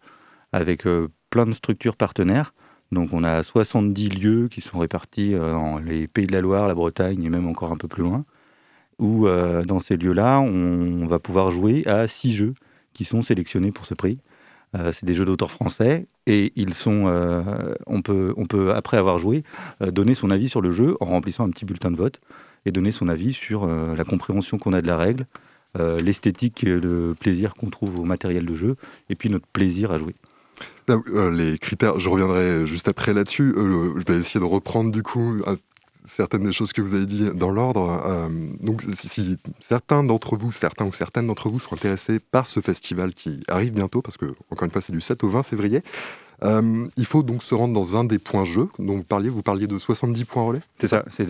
I: avec plein de structures partenaires. Donc on a 70 lieux qui sont répartis dans les Pays de la Loire, la Bretagne et même encore un peu plus loin, où dans ces lieux-là, on va pouvoir jouer à six jeux qui sont sélectionnés pour ce prix. C'est des jeux d'auteurs français et ils sont, euh, on, peut, on peut, après avoir joué, euh, donner son avis sur le jeu en remplissant un petit bulletin de vote et donner son avis sur euh, la compréhension qu'on a de la règle, l'esthétique et le plaisir qu'on trouve au matériel de jeu, et puis notre plaisir à jouer.
H: Les critères, je reviendrai juste après là-dessus. Je vais essayer de reprendre du coup certaines des choses que vous avez dit dans l'ordre. Euh, donc, si, certains d'entre vous, certains ou certaines d'entre vous sont intéressés par ce festival qui arrive bientôt, parce que encore une fois, c'est du 7 au 20 février. euh, il faut donc se rendre dans un des points jeux dont vous parliez. Vous parliez de 70 points relais.
I: C'est ça, c'est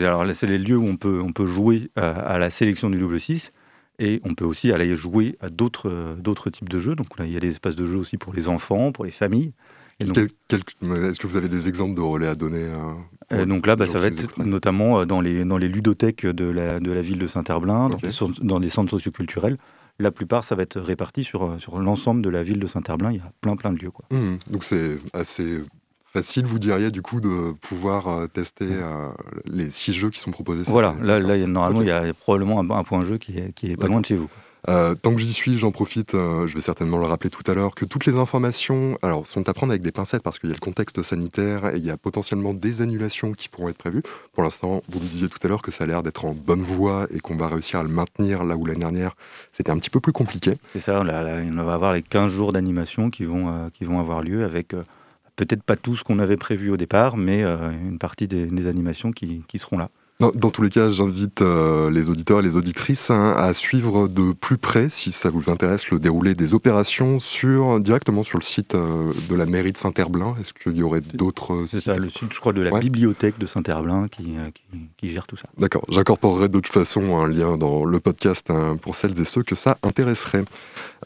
I: les lieux où on peut, on peut jouer à, à la sélection du double 6 et on peut aussi aller jouer à d'autres euh, d'autres types de jeux. Donc là, il y a des espaces de jeu aussi pour les enfants, pour les familles.
H: Est-ce que vous avez des exemples de relais à donner euh,
I: euh, donc là, bah, ça va être notamment euh, dans les, dans les ludothèques de la, de la ville de Saint-Herblain, dans, des centres- dans des centres socioculturels. La plupart, ça va être réparti sur, sur l'ensemble de la ville de Saint-Herblain. Il y a plein, plein de lieux. Quoi.
H: Mhm. Donc c'est assez facile, vous diriez, du coup, de pouvoir tester euh, les six jeux qui sont proposés.
I: Voilà, là, normalement, il y a probablement un, un point jeu qui est, qui est pas loin de chez vous.
H: Euh, tant que j'y suis, j'en profite, euh, je vais certainement le rappeler tout à l'heure, que toutes les informations alors, sont à prendre avec des pincettes parce qu'il y a le contexte sanitaire et il y a potentiellement des annulations qui pourront être prévues. Pour l'instant, vous me disiez tout à l'heure que ça a l'air d'être en bonne voie et qu'on va réussir à le maintenir là où l'année dernière, c'était un petit peu plus compliqué.
I: C'est ça, on va avoir les 15 jours d'animation qui, vont euh, qui vont avoir lieu avec peut-être pas tout ce qu'on avait prévu au départ, mais une partie des, des animations qui, qui seront là.
H: Dans, tous les cas, j'invite euh, les auditeurs et les auditrices hein, à suivre de plus près, si ça vous intéresse, le déroulé des opérations sur, directement sur le site euh, de la mairie de Saint-Herblain. Est-ce qu'il y aurait d'autres
I: C'est
H: sites
I: ça, le site, je crois, de la
H: Ouais.
I: bibliothèque de Saint-Herblain qui, euh, qui, qui gère tout ça.
H: D'accord, j'incorporerai de toute façon un lien dans le podcast hein, pour celles et ceux que ça intéresserait.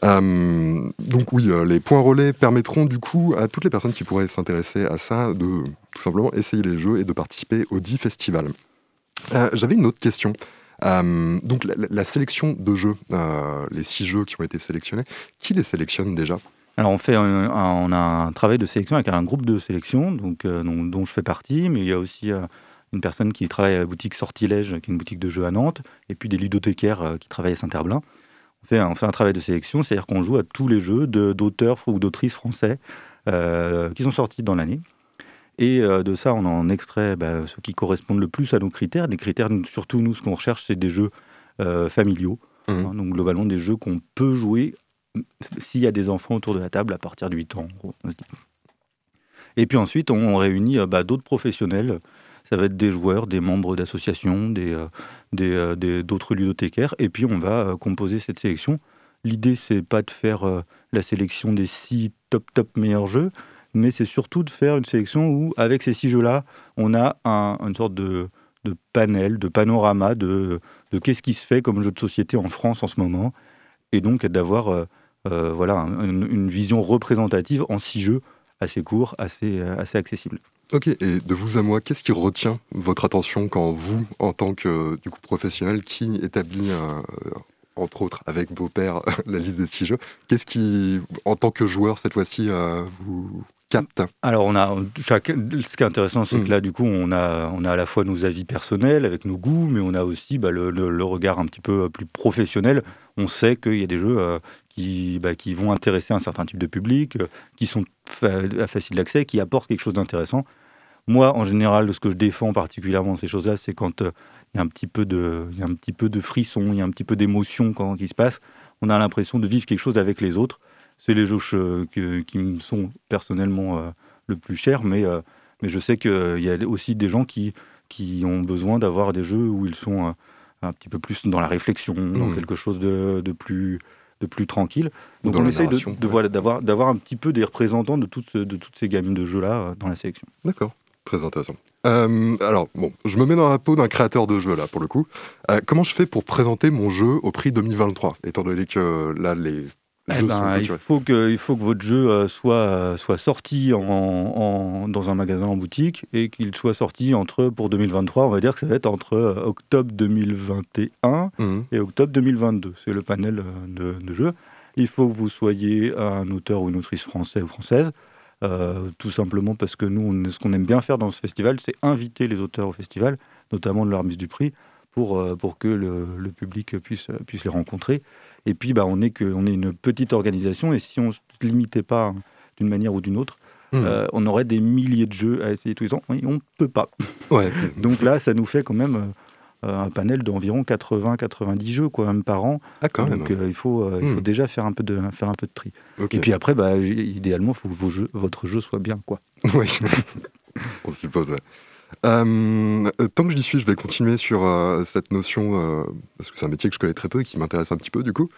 H: Euh, donc oui, euh, les points relais permettront du coup à toutes les personnes qui pourraient s'intéresser à ça de tout simplement essayer les jeux et de participer au 10 festival. Euh, J'avais une autre question. Euh, donc la, sélection de jeux, euh, les six jeux qui ont été sélectionnés, qui les sélectionne déjà?
I: Alors on, fait on a un travail de sélection avec un groupe de sélection donc, dont, je fais partie, mais il y a aussi une personne qui travaille à la boutique Sortilège, qui est une boutique de jeux à Nantes, et puis des ludothécaires qui travaillent à Saint-Herblain. On fait, on fait un travail de sélection, c'est-à-dire qu'on joue à tous les jeux d'auteurs ou d'autrices français qui sont sortis dans l'année. Et euh, de ça, on en extrait bah, ceux qui correspondent le plus à nos critères. Les critères, surtout nous, ce qu'on recherche, c'est des jeux euh, familiaux.
H: Mhm.
I: hein, donc globalement, des jeux qu'on peut jouer s'il y a des enfants autour de la table à partir de 8 ans. en gros, on se dit. Et puis ensuite, on réunit euh, bah, d'autres professionnels. Ça va être des joueurs, des membres d'associations, des, euh, des, des- d'autres ludothécaires. Et puis on va composer cette sélection. L'idée, c'est pas de faire la sélection des six top top meilleurs jeux, mais c'est surtout de faire une sélection où, avec ces six jeux-là, on a un- une sorte de, de panel, de panorama de, de qu'est-ce qui se fait comme jeu de société en France en ce moment, et donc d'avoir euh, euh, voilà, un- une, vision représentative en six jeux assez courts, assez, euh, assez accessibles.
H: Ok, et de vous à moi, qu'est-ce qui retient votre attention quand vous, en tant que du coup, professionnel qui établit, entre autres avec vos pairs, la liste des six jeux, qu'est-ce qui, en tant que joueur cette fois-ci, vous,
I: Alors, on a chaque... ce qui est intéressant, c'est
H: Mm.
I: que là, du coup, on a, on a à la fois nos avis personnels avec nos goûts, mais on a aussi bah, le, le- le regard un petit peu euh, plus professionnel. On sait qu'il y a des jeux euh, qui, bah, qui vont intéresser un certain type de public, euh, qui sont fa- faciles d'accès, qui apportent quelque chose d'intéressant. Moi, en général, ce que je défends particulièrement dans ces choses-là, c'est quand euh, il y a un petit peu de, il y a un petit peu de frisson, il y a un petit peu d'émotion quand qui se passe. On a l'impression de vivre quelque chose avec les autres. C'est les jeux euh, que- qui me sont personnellement euh, le plus chers, mais, euh, mais je sais qu'il y a aussi des gens qui, qui ont besoin d'avoir des jeux où ils sont un petit peu plus dans la réflexion, dans
H: Mhm.
I: quelque chose de, de plus de plus tranquille. Donc
H: dans
I: on essaye de,
H: narration,
I: de
H: ouais.
I: voilà, d'avoir d'avoir un petit peu des représentants de toutes, de toutes ces gammes de jeux-là dans la sélection.
H: D'accord, très intéressant. Euh, alors, bon, je me mets dans la peau d'un créateur de jeu, là, pour le coup. Euh, comment je fais pour présenter mon jeu au prix 2023 Étant donné que, là, les
I: Eh ben, il, faut que, il faut que votre jeu euh, soit, euh, soit sorti en, en- dans un magasin en boutique et qu'il soit sorti entre, pour 2023, on va dire que ça va être entre euh, octobre 2021
H: Mhm.
I: et octobre 2022. C'est le panel de, de jeux. Il faut que vous soyez un auteur ou une autrice français ou française, euh, tout simplement parce que nous, on- ce qu'on aime bien faire dans ce festival, c'est inviter les auteurs au festival, notamment de leur mise du prix, pour, pour que le, le public puisse, puisse les rencontrer. Et puis, bah, on, est que, on est une petite organisation, et si on ne se limitait pas d'une manière ou d'une autre,
H: Mhm.
I: euh, on aurait des milliers de jeux à essayer tous les ans. Oui, on ne peut pas.
H: Ouais.
I: Donc là, ça nous fait quand même euh, un panel d'environ 80-90 jeux quoi, même par an.
H: Ah, quand même.
I: Donc euh, il, faut, il faut
H: Hmm.
I: déjà faire un peu de, faire un peu de tri. Et puis après, bah, idéalement, il faut que vos jeux- votre jeu soit bien. Quoi.
H: Oui, on suppose. ouais. Euh, euh, tant que j'y suis, je vais continuer sur euh, cette notion, euh, parce que c'est un métier que je connais très peu et qui m'intéresse un petit peu du coup,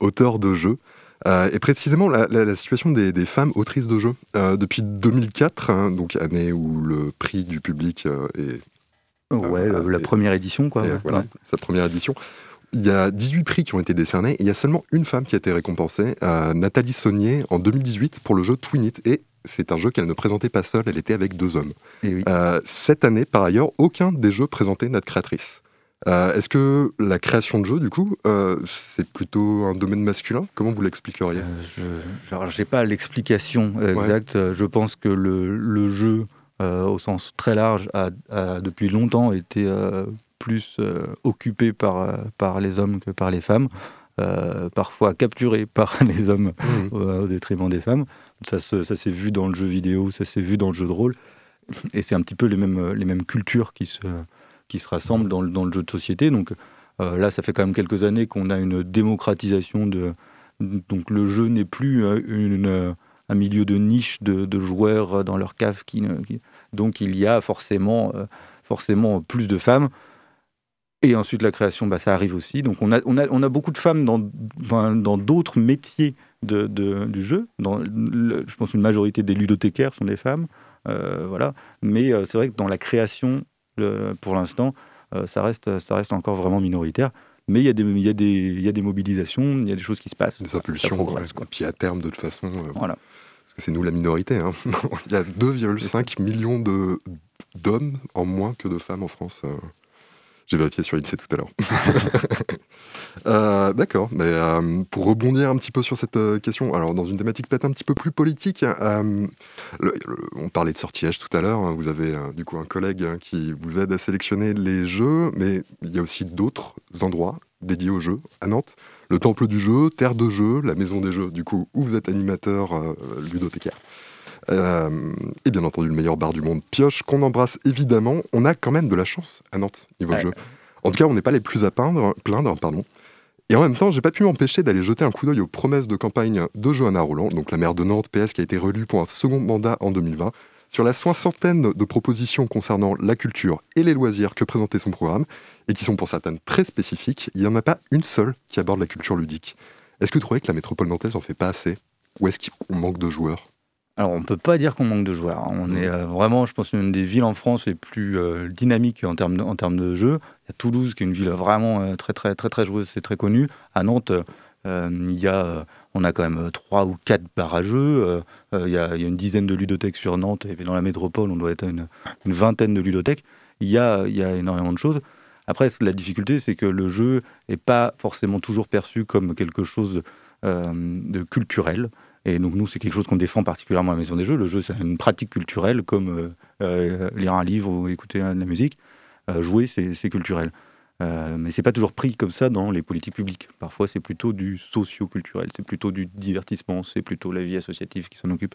H: auteur de jeux. Et précisément la, la- la situation des, des femmes autrices de jeux. Depuis 2004, hein, donc année où le prix du public est
I: ouais, la première édition. Quoi,
H: et
I: ouais.
H: voilà,
I: Ouais.
H: sa première édition. Il y a 18 prix qui ont été décernés et il y a seulement une femme qui a été récompensée, Nathalie Saunier, en 2018 pour le jeu Twin It. Et c'est un jeu qu'elle ne présentait pas seule, elle était avec deux hommes.
I: Et oui.
H: Euh, cette année, par ailleurs, aucun des jeux présentait notre créatrice. Euh, Est-ce que la création de jeux, du coup, euh, c'est plutôt un domaine masculin? Comment vous l'expliqueriez?
I: Je n'ai pas l'explication exacte. Je pense que le, le jeu, au sens très large, a, a depuis longtemps été plus occupé par, par les hommes que par les femmes. Parfois capturé par les hommes euh, au détriment des femmes. Ça, se- ça s'est vu dans le jeu vidéo, ça s'est vu dans le jeu de rôle. Et c'est un petit peu les mêmes, cultures qui se, rassemblent dans le, jeu de société. Donc euh, là, ça fait quand même quelques années qu'on a une démocratisation de. Donc le jeu n'est plus euh, un milieu de niche de, joueurs dans leur cave. Donc il y a forcément, euh, forcément plus de femmes. Et ensuite, la création, bah, ça arrive aussi. Donc, on a, beaucoup de femmes dans d'autres métiers de, de- du jeu. Dans le- je pense qu'une majorité des ludothécaires sont des femmes. euh, voilà. Mais euh, c'est vrai que dans la création, pour l'instant, euh, ça, reste, ça reste encore vraiment minoritaire. Mais il y, a des- il y, a des- il y a des mobilisations, il y a des choses qui se passent.
H: Des impulsions. ouais.
I: quoi.
H: Puis à terme, de toute façon,
I: Voilà.
H: parce que c'est nous la minorité, hein. il y a 2,5 millions d'hommes en moins que de femmes en France. J'ai vérifié sur l'INSEE tout à l'heure. Euh, D'accord, mais euh, pour rebondir un petit peu sur cette euh, question, alors dans une thématique peut-être un petit peu plus politique, on parlait de sortilège tout à l'heure, hein, vous avez du coup un collègue hein, qui vous aide à sélectionner les jeux, mais il y a aussi d'autres endroits dédiés aux jeux à Nantes. Le temple du jeu, terre de jeu, la maison des jeux, du coup, où vous êtes animateur ludothécaire. Euh, et bien entendu, le meilleur bar du monde, Pioche, qu'on embrasse évidemment. On a quand même de la chance à Nantes, niveau
I: Ouais.
H: jeu. En tout cas, on n'est pas les plus à peindre, plaindre. Pardon. Et en même temps, j'ai pas pu m'empêcher d'aller jeter un coup d'œil aux promesses de campagne de Johanna Roland, donc la maire de Nantes, PS, qui a été relue pour un second mandat en 2020. Sur la soixantaine de propositions concernant la culture et les loisirs que présentait son programme, et qui sont pour certaines très spécifiques, il n'y en a pas une seule qui aborde la culture ludique. Est-ce que vous trouvez que la métropole nantaise en fait pas assez? Ou est-ce qu'on manque de joueurs?
I: Alors, on ne peut pas dire qu'on manque de joueurs. hein. On est euh, vraiment, je pense, une des villes en France les plus euh, dynamiques en termes de, en termes de jeux. Il y a Toulouse, qui est une ville vraiment euh, très, très, très, très joueuse, c'est très connu. À Nantes, euh, il y a, on a quand même trois ou quatre euh, il, y a, il y a une dizaine de ludothèques sur Nantes. Et dans la métropole, on doit être à une, une vingtaine de ludothèques. Il y a, il y a énormément de choses. Après, la difficulté, c'est que le jeu n'est pas forcément toujours perçu comme quelque chose euh, de culturel. Et donc nous, c'est quelque chose qu'on défend particulièrement à la Maison des Jeux. Le jeu, c'est une pratique culturelle comme lire un livre ou écouter de la musique. jouer, c'est culturel. mais c'est pas toujours pris comme ça dans les politiques publiques. Parfois, c'est plutôt du socio-culturel, c'est plutôt du divertissement, c'est plutôt la vie associative qui s'en occupe.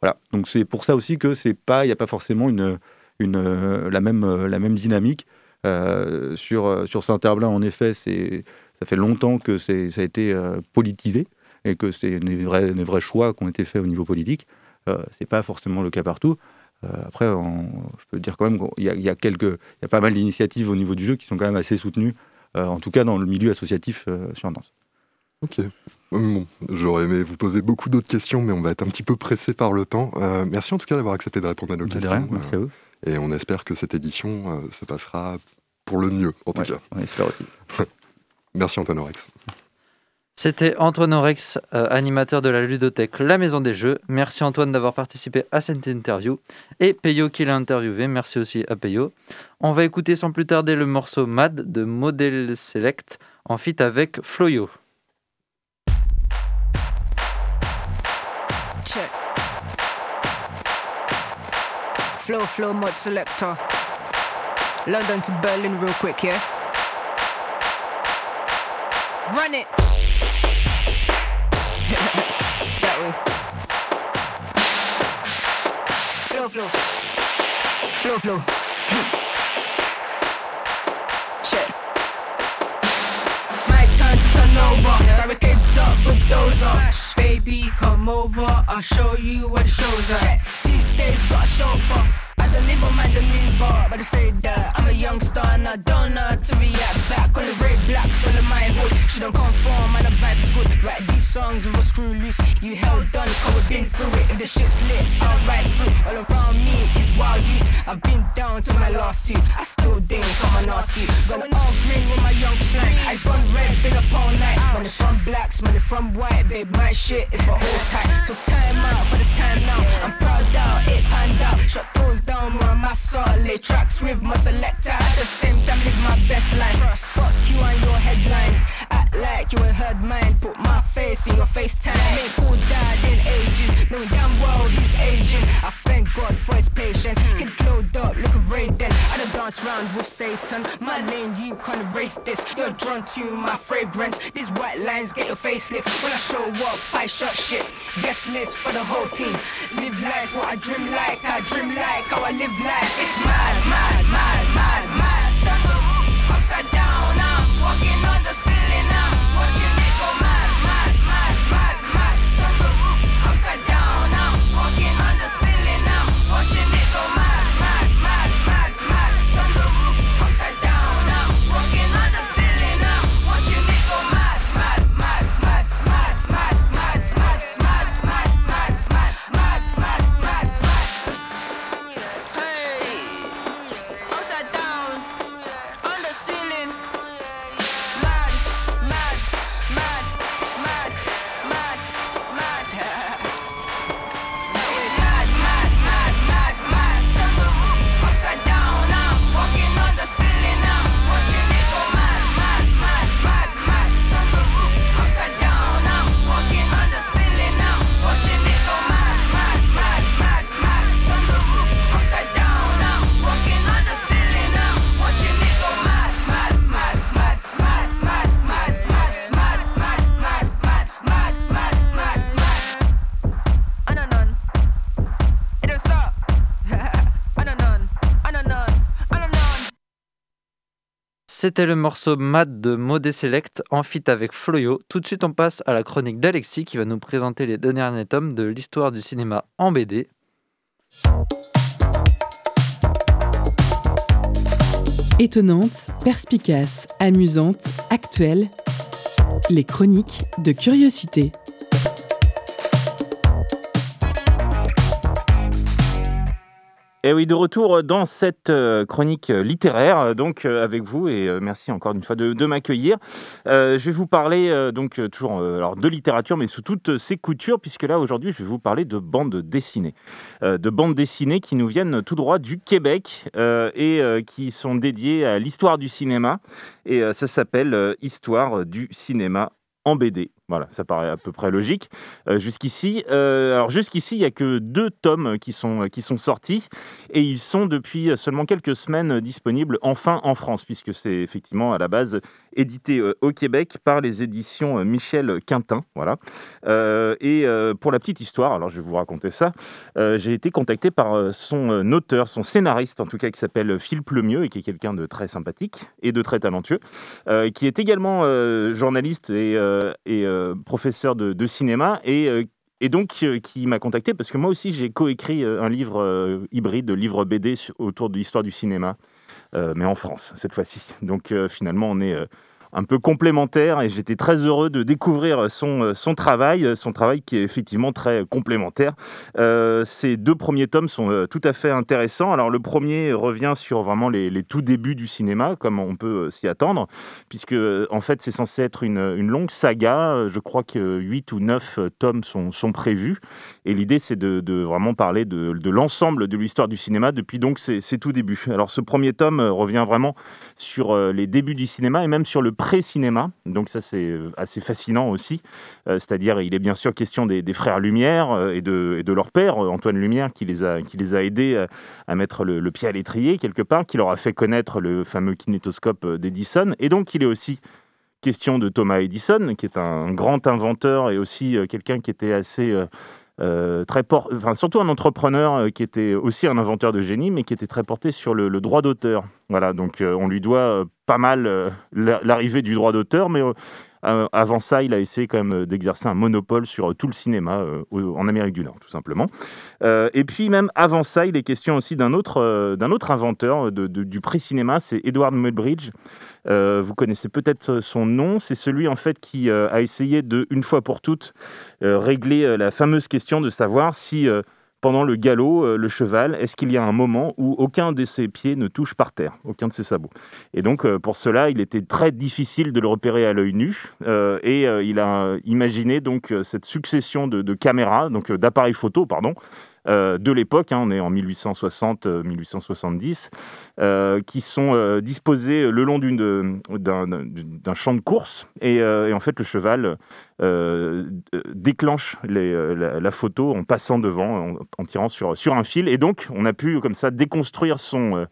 I: Voilà. Donc c'est pour ça aussi que c'est pas, il n'y a pas forcément une, la même, la même dynamique. Euh, sur, sur Saint-Herblain, en effet, c'est, ça fait longtemps que ça a été euh, politisé et que c'est des vrais, vrais choix qui ont été faits au niveau politique. Euh, c'est pas forcément le cas partout. Euh, après, je peux dire quand même qu'il y a, il y a quelques, il y a pas mal d'initiatives au niveau du jeu qui sont quand même assez soutenues, en tout cas dans le milieu associatif sur Nantes.
H: Ok. Bon, j'aurais aimé vous poser beaucoup d'autres questions, mais on va être un petit peu pressé par le temps. merci en tout cas d'avoir accepté de répondre à nos questions.
I: Rien, merci à vous.
H: Et on espère que cette édition se passera pour le mieux, en tout cas.
I: On espère aussi.
H: Merci Antoine Orex.
J: C'était Antoine Orex, euh, animateur de la ludothèque La Maison des Jeux. Merci Antoine d'avoir participé à cette interview. Et Peyo qui l'a interviewé. Merci aussi à Peyo. On va écouter sans plus tarder le morceau Mad de Model Select en fit avec Floyo. Check. Flow, flow, mod selector. London to Berlin real quick, yeah? Run it! that way. Flow, flow. Flow, flow. Check. My turn to turn over. Barricades up, bulldozer. Baby, come over. I'll show you what shows. Check. These days got a chauffeur. Don't live on my new bar, but I say that I'm a youngster and I don't know how to react back on the red blacks all in my hood. She don't conform and the vibe's good. Write these songs with a screw loose. You held done, cause we've been through it. If the shit's lit, I'll ride through. All around me is wild youths. I've been down to my last two. I still didn't come and ask you. An all green with my young slang. I just gone red, been up all night. It's from blacks, it's from white, babe, my shit is for hold tight. So time out for this time now. I'm proud out, it panned out. Shut toes down more my solid tracks with my selector. At the same time, live my best life. Trust, fuck you and your headlines. Act like you ain't heard mine. Put my face in your FaceTime. Ain't cool dad in ages. Knowing damn well he's aging. I thank God for his patience. Hmm. Get glowed up, look Raiden. I don't dance around with Satan. My lane, you can't erase this. You're drawn to my fragrance. These white lines get your facelift. When I show up, I shut shit. Guest list for the whole team. Live life what I dream like. I dream like how I I live life. It's mad, mad, mad, mad, mad. Turn the roof upside down. I'm walking on the ceiling. I'm watching it go mad, mad, mad, mad, mad. Turn the roof upside down. I'm walking on the ceiling. I'm watching it C'était le morceau Mad de Modé Select en fit avec Floyo. Tout de suite, on passe à la chronique d'Alexis qui va nous présenter les deux derniers tomes de l'histoire du cinéma en BD.
E: Étonnante, perspicace, amusante, actuelle, les chroniques de curiosité.
K: Et oui, de retour dans cette euh, chronique euh, littéraire, euh, donc avec vous, et merci encore une fois de, m'accueillir. je vais vous parler donc toujours alors, de littérature, mais sous toutes ses coutures, puisque là aujourd'hui, je vais vous parler de bandes dessinées, de bandes dessinées qui nous viennent tout droit du Québec et qui sont dédiées à l'histoire du cinéma. Et ça s'appelle Histoire du cinéma en BD. Voilà, ça paraît à peu près logique. Euh, jusqu'ici, euh, alors jusqu'ici, il n'y a que deux tomes qui sont, qui sont sortis et ils sont depuis seulement quelques semaines disponibles enfin en France, puisque c'est effectivement à la base édité euh, au Québec par les éditions Michel Quintin. Voilà. et pour la petite histoire, alors je vais vous raconter ça, j'ai été contacté par son auteur, son scénariste en tout cas, qui s'appelle Philippe Lemieux et qui est quelqu'un de très sympathique et de très talentueux, qui est également journaliste et, euh, professeur de, cinéma et euh, donc euh, qui m'a contacté parce que moi aussi j'ai coécrit un livre hybride, livre BD autour de l'histoire du cinéma, mais en France cette fois-ci. Donc finalement on est un peu complémentaire et j'étais très heureux de découvrir son, euh, son travail, euh, son travail qui est effectivement très complémentaire. Euh, ces deux premiers tomes sont tout à fait intéressants. Alors le premier revient sur vraiment les, tout débuts du cinéma, comme on peut s'y attendre, puisque en fait c'est censé être une, une, longue saga. Je crois que 8 ou 9 tomes sont, sont prévus et l'idée c'est de, de, vraiment parler de, de l'ensemble de l'histoire du cinéma depuis donc ses, tout débuts. Alors ce premier tome revient vraiment sur les débuts du cinéma et même sur le pré-cinéma. Donc ça, c'est euh, assez fascinant aussi. Euh, c'est-à-dire, il est bien sûr question des, frères Lumière euh, et, de, leur père, Antoine Lumière, qui les a aidés à, mettre le, pied à l'étrier quelque part, qui leur a fait connaître le fameux kinétoscope d'Edison. Et donc, il est aussi question de Thomas Edison, qui est un grand inventeur et aussi quelqu'un qui était assez... très enfin, surtout un entrepreneur qui était aussi un inventeur de génie, mais qui était très porté sur le, droit d'auteur. Voilà, donc on lui doit pas mal euh, l'arrivée du droit d'auteur, mais euh, avant ça, il a essayé quand même d'exercer un monopole sur tout le cinéma euh, en Amérique du Nord, tout simplement. et puis même avant ça, il est question aussi d'un autre, autre inventeur du pré-cinéma, c'est Edward Muybridge. vous connaissez peut-être son nom, c'est celui en fait qui a essayé de, une fois pour toutes, régler la fameuse question de savoir si pendant le galop, euh, le cheval, est-ce qu'il y a un moment où aucun de ses pieds ne touche par terre, aucun de ses sabots? Et donc, euh, pour cela, il était très difficile de le repérer à l'œil nu, euh, et il a imaginé donc cette succession de, caméras, donc d'appareils photo, pardon, de l'époque, hein, on est en 1860-1870, qui sont disposés le long d'un champ de course. Et, en fait, le cheval euh, déclenche euh, la, photo en passant devant, en, tirant sur, sur un fil. Et donc, on a pu comme ça déconstruire son,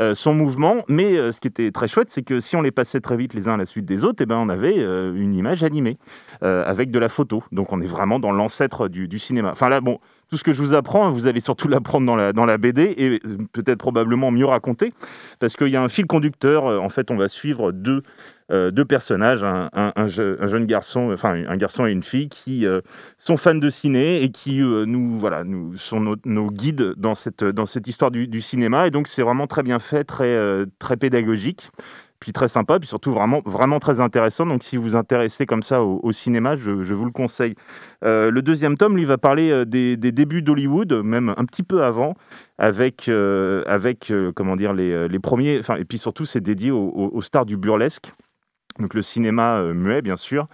K: euh, son mouvement. Mais ce qui était très chouette, c'est que si on les passait très vite les uns à la suite des autres, eh ben, on avait une image animée avec de la photo. Donc, on est vraiment dans l'ancêtre du, du, cinéma. Enfin là, bon, tout ce que je vous apprends, vous allez surtout l'apprendre dans la, dans la BD et peut-être probablement mieux raconter, parce qu'il y a un fil conducteur. En fait, on va suivre deux euh, deux personnages, un, jeune garçon, enfin un garçon et une fille qui euh, sont fans de ciné et qui euh, nous, voilà, nous sont nos, guides dans cette, dans cette histoire du, cinéma. Et donc c'est vraiment très bien fait, très, très pédagogique, puis très sympa, puis surtout vraiment, vraiment très intéressant. Donc si vous vous intéressez comme ça au, cinéma, je, vous le conseille. le deuxième tome, lui, va parler des, débuts d'Hollywood, même un petit peu avant, avec, avec comment dire, les, les premiers, enfin, et puis surtout c'est dédié aux stars du burlesque donc le cinéma euh, muet bien sûr,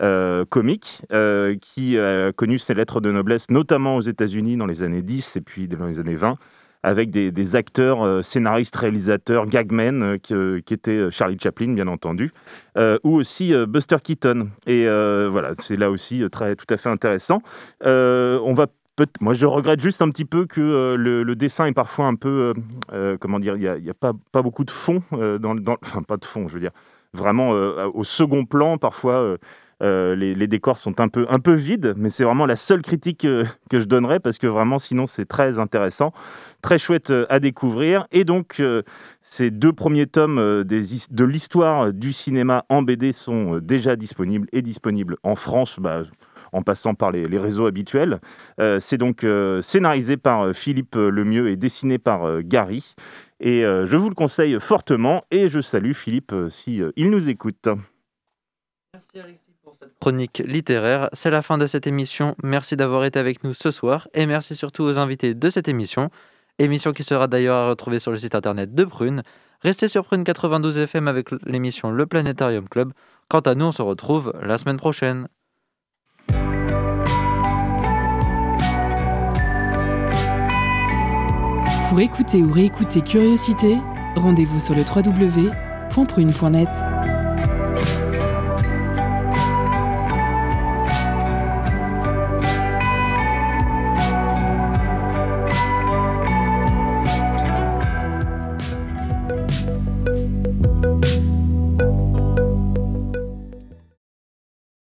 K: euh, comique, euh, qui a connu ses lettres de noblesse notamment aux États-Unis dans les années 10 et puis dans les années 20, avec des, acteurs, scénaristes, réalisateurs, gagmen, qui, qui, étaient Charlie Chaplin bien entendu, ou aussi Buster Keaton. Et voilà, c'est là aussi très, tout à fait intéressant. on va moi, je regrette juste un petit peu que le, dessin est parfois un peu, comment dire, il n'y a, pas, pas, beaucoup de fond, dans, enfin pas de fond, je veux dire, vraiment euh, au second plan. Parfois, euh, euh, les, décors sont un peu, un peu vides, mais c'est vraiment la seule critique que je donnerais parce que vraiment, sinon, c'est très intéressant, très chouette à découvrir. Et donc, ces deux premiers tomes de l'histoire du cinéma en BD sont déjà disponibles et disponibles en France. Bah, en passant par les, réseaux habituels. c'est donc scénarisé par Philippe Lemieux et dessiné par Gary. Et euh, je vous le conseille fortement et je salue Philippe euh, si euh, il nous écoute.
A: Merci Alexis chronique littéraire. C'est la fin de cette émission. Merci d'avoir été avec nous ce soir et merci surtout aux invités de cette émission. Émission qui sera d'ailleurs à retrouver sur le site internet de Prune. Restez sur Prune 92 FM avec l'émission Le Planétarium Club. Quant à nous, on se retrouve la semaine prochaine.
E: Pour écouter ou réécouter Curiosité, rendez-vous sur le www.prune.net.